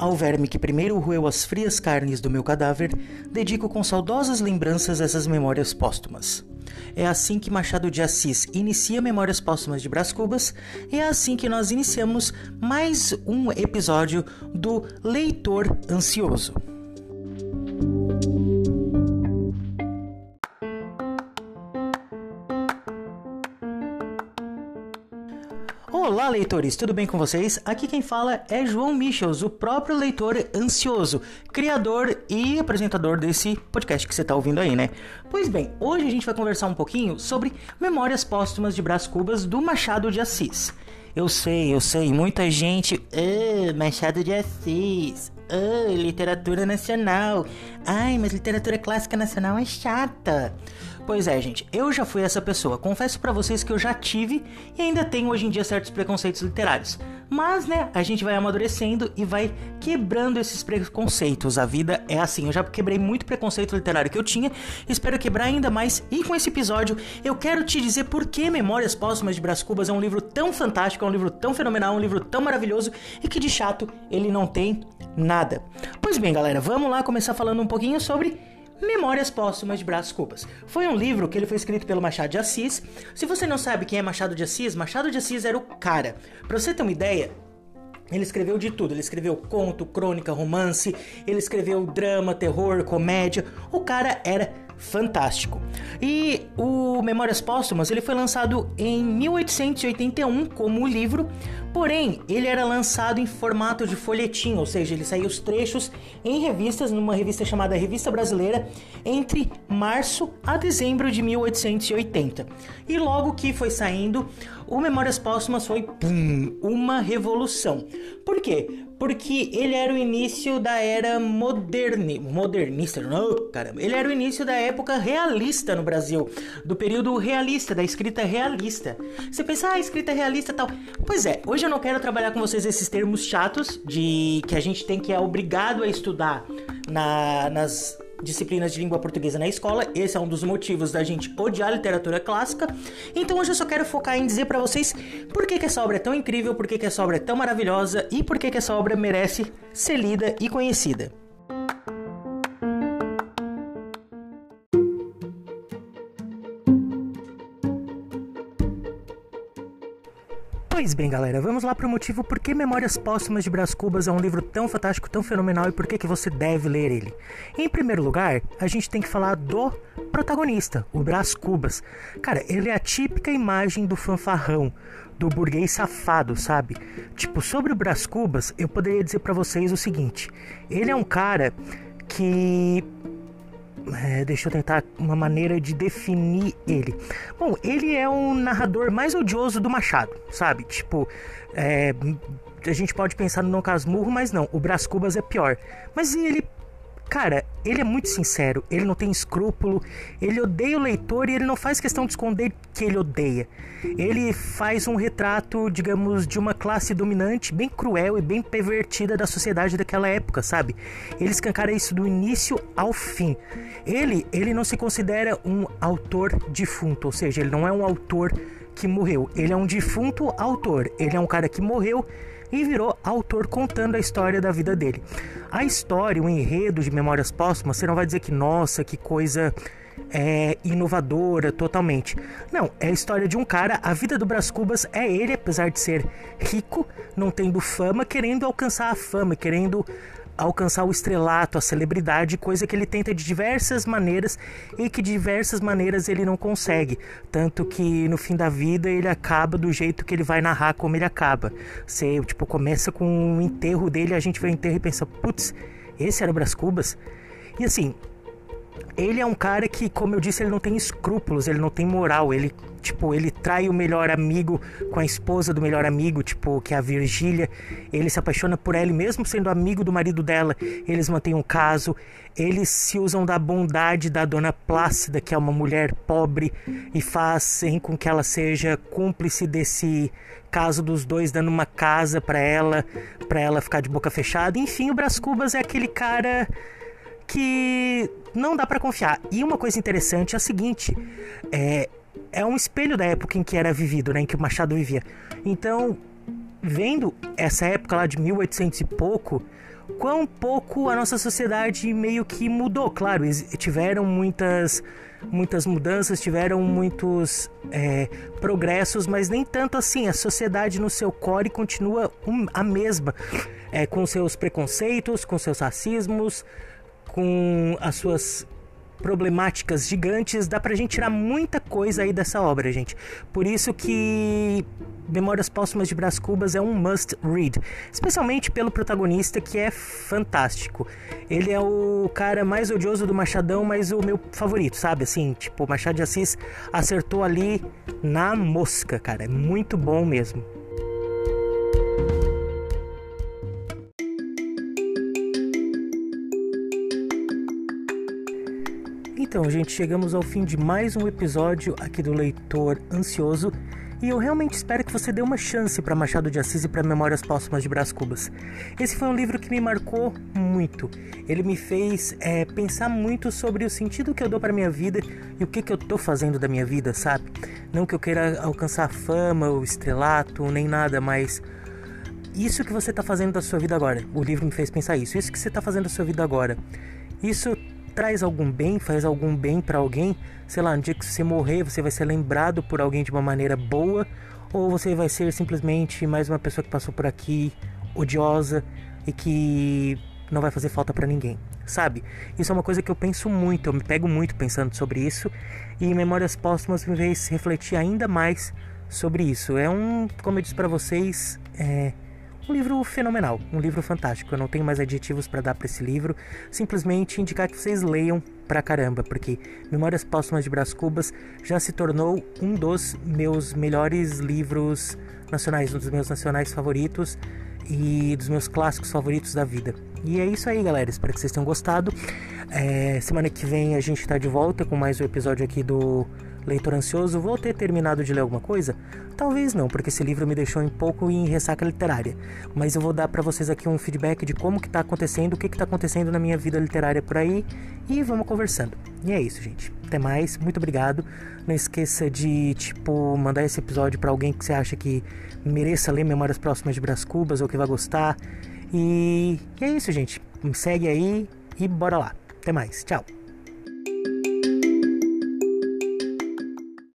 Ao verme que primeiro roeu as frias carnes do meu cadáver, dedico com saudosas lembranças essas memórias póstumas. É assim que Machado de Assis inicia Memórias Póstumas de Brás Cubas, e é assim que nós iniciamos mais um episódio do Leitor Ansioso. Olá, leitores, tudo bem com vocês? Aqui quem fala é João Michels, o próprio leitor ansioso, criador e apresentador desse podcast que você está ouvindo aí, né? Pois bem, hoje a gente vai conversar um pouquinho sobre Memórias Póstumas de Brás Cubas do Machado de Assis. Eu sei, eu sei, muita gente. Ah, Machado de Assis. Ah, literatura nacional. Ai, mas literatura clássica nacional é chata. Pois é, gente, eu já fui essa pessoa. Confesso para vocês que eu já tive e ainda tenho hoje em dia certos preconceitos literários. Mas, né, a gente vai amadurecendo e vai quebrando esses preconceitos. A vida é assim. Eu já quebrei muito preconceito literário que eu tinha, espero quebrar ainda mais. E com esse episódio, eu quero te dizer por que Memórias Póstumas de Brás Cubas é um livro tão fantástico, é um livro tão fenomenal, um livro tão maravilhoso e que de chato ele não tem nada. Pois bem, galera, vamos lá começar falando um pouquinho sobre Memórias Póstumas de Brás Cubas. Foi um livro que ele foi escrito pelo Machado de Assis. Se você não sabe quem é Machado de Assis, Machado de Assis era o cara. Para você ter uma ideia, ele escreveu de tudo. Ele escreveu conto, crônica, romance, ele escreveu drama, terror, comédia. O cara era fantástico. E o Memórias Póstumas ele foi lançado em 1881 como livro, porém ele era lançado em formato de folhetim, ou seja, ele saiu os trechos em revistas, numa revista chamada Revista Brasileira, entre março a dezembro de 1880. E logo que foi saindo, o Memórias Póstumas foi pum, uma revolução. Por quê? Porque ele era o início da era moderni, modernista, não, caramba. Ele era o início da época realista no Brasil, do período realista, da escrita realista. Você pensa, ah, escrita realista tal. Pois é, hoje eu não quero trabalhar com vocês esses termos chatos de que a gente tem que é obrigado a estudar na, nas disciplinas de língua portuguesa na escola. Esse é um dos motivos da gente odiar literatura clássica. Então hoje eu só quero focar em dizer para vocês por que, que essa obra é tão incrível, por que, que essa obra é tão maravilhosa e por que, que essa obra merece ser lida e conhecida. Pois bem, galera, vamos lá para o motivo por que Memórias Póstumas de Brás Cubas é um livro tão fantástico, tão fenomenal e por que, que você deve ler ele. Em primeiro lugar, a gente tem que falar do protagonista, o Brás Cubas. Cara, ele é a típica imagem do fanfarrão, do burguês safado, sabe? Tipo, sobre o Brás Cubas, eu poderia dizer para vocês o seguinte: ele é um cara que é, deixa eu tentar uma maneira de definir ele. Bom, ele é o narrador mais odioso do Machado, sabe? Tipo, é, a gente pode pensar no Dom Casmurro, mas não, o Brás Cubas é pior. Mas ele Cara, ele é muito sincero, ele não tem escrúpulo, ele odeia o leitor e ele não faz questão de esconder que ele odeia. Ele faz um retrato, digamos, de uma classe dominante bem cruel e bem pervertida da sociedade daquela época, sabe? Ele escancara isso do início ao fim. Ele, ele não se considera um autor defunto, ou seja, ele não é um autor que morreu. Ele é um defunto autor. Ele é um cara que morreu e virou autor contando a história da vida dele. A história, o enredo de Memórias Póstumas, você não vai dizer que, nossa, que coisa é, inovadora totalmente. Não, é a história de um cara, a vida do Brás Cubas é ele, apesar de ser rico, não tendo fama, querendo alcançar a fama, querendo alcançar o estrelato, a celebridade, coisa que ele tenta de diversas maneiras e que de diversas maneiras ele não consegue. Tanto que no fim da vida ele acaba do jeito que ele vai narrar como ele acaba. Você, tipo, começa com o enterro dele, a gente vê o enterro e pensa, putz, esse era o Brás Cubas? E assim, ele é um cara que, como eu disse, ele não tem escrúpulos, ele não tem moral, ele tipo, ele trai o melhor amigo com a esposa do melhor amigo, tipo, que é a Virgília. Ele se apaixona por ela, mesmo sendo amigo do marido dela, eles mantêm um caso. Eles se usam da bondade da dona Plácida, que é uma mulher pobre, e fazem com que ela seja cúmplice desse caso dos dois, dando uma casa para ela, para ela ficar de boca fechada. Enfim, o Brás Cubas é aquele cara que não dá para confiar. E uma coisa interessante é a seguinte: é, é um espelho da época em que era vivido, né, em que o Machado vivia. Então, vendo essa época lá de 1800 e pouco, quão pouco a nossa sociedade meio que mudou. Claro, tiveram muitas muitas mudanças, tiveram muitos é, progressos, mas nem tanto assim. A sociedade no seu core continua a mesma, é, com seus preconceitos, com seus racismos, com as suas problemáticas gigantes, dá pra gente tirar muita coisa aí dessa obra, gente. Por isso que Memórias Póstumas de Brás Cubas é um must read, especialmente pelo protagonista que é fantástico. Ele é o cara mais odioso do Machadão, mas o meu favorito, sabe? Assim, tipo, Machado de Assis acertou ali na mosca, cara. É muito bom mesmo. Então, gente, chegamos ao fim de mais um episódio aqui do Leitor Ansioso. E eu realmente espero que você dê uma chance para Machado de Assis e para Memórias Póstumas de Brás Cubas. Esse foi um livro que me marcou muito. Ele me fez é, pensar muito sobre o sentido que eu dou para minha vida e o que, que eu tô fazendo da minha vida, sabe? Não que eu queira alcançar fama ou estrelato, nem nada, mas isso que você está fazendo da sua vida agora. O livro me fez pensar isso. Isso que você está fazendo da sua vida agora. Isso traz algum bem, faz algum bem para alguém, sei lá, no dia que você morrer, você vai ser lembrado por alguém de uma maneira boa, ou você vai ser simplesmente mais uma pessoa que passou por aqui odiosa e que não vai fazer falta para ninguém, sabe? Isso é uma coisa que eu penso muito, eu me pego muito pensando sobre isso e Memórias Póstumas me fez refletir ainda mais sobre isso. É um, como eu disse para vocês, é um livro fenomenal, um livro fantástico. Eu não tenho mais adjetivos para dar para esse livro, simplesmente indicar que vocês leiam pra caramba, porque Memórias Póstumas de Brás Cubas já se tornou um dos meus melhores livros nacionais, um dos meus nacionais favoritos e dos meus clássicos favoritos da vida. E é isso aí, galera. Espero que vocês tenham gostado. É, semana que vem a gente está de volta com mais um episódio aqui do Leitor ansioso, vou ter terminado de ler alguma coisa? Talvez não, porque esse livro me deixou um pouco em ressaca literária. Mas eu vou dar para vocês aqui um feedback de como que tá acontecendo, o que que tá acontecendo na minha vida literária por aí e vamos conversando. E é isso, gente. Até mais, muito obrigado. Não esqueça de, tipo, mandar esse episódio para alguém que você acha que mereça ler Memórias Próximas de Brás Cubas ou que vai gostar. E, e é isso, gente. Me segue aí e bora lá. Até mais. Tchau.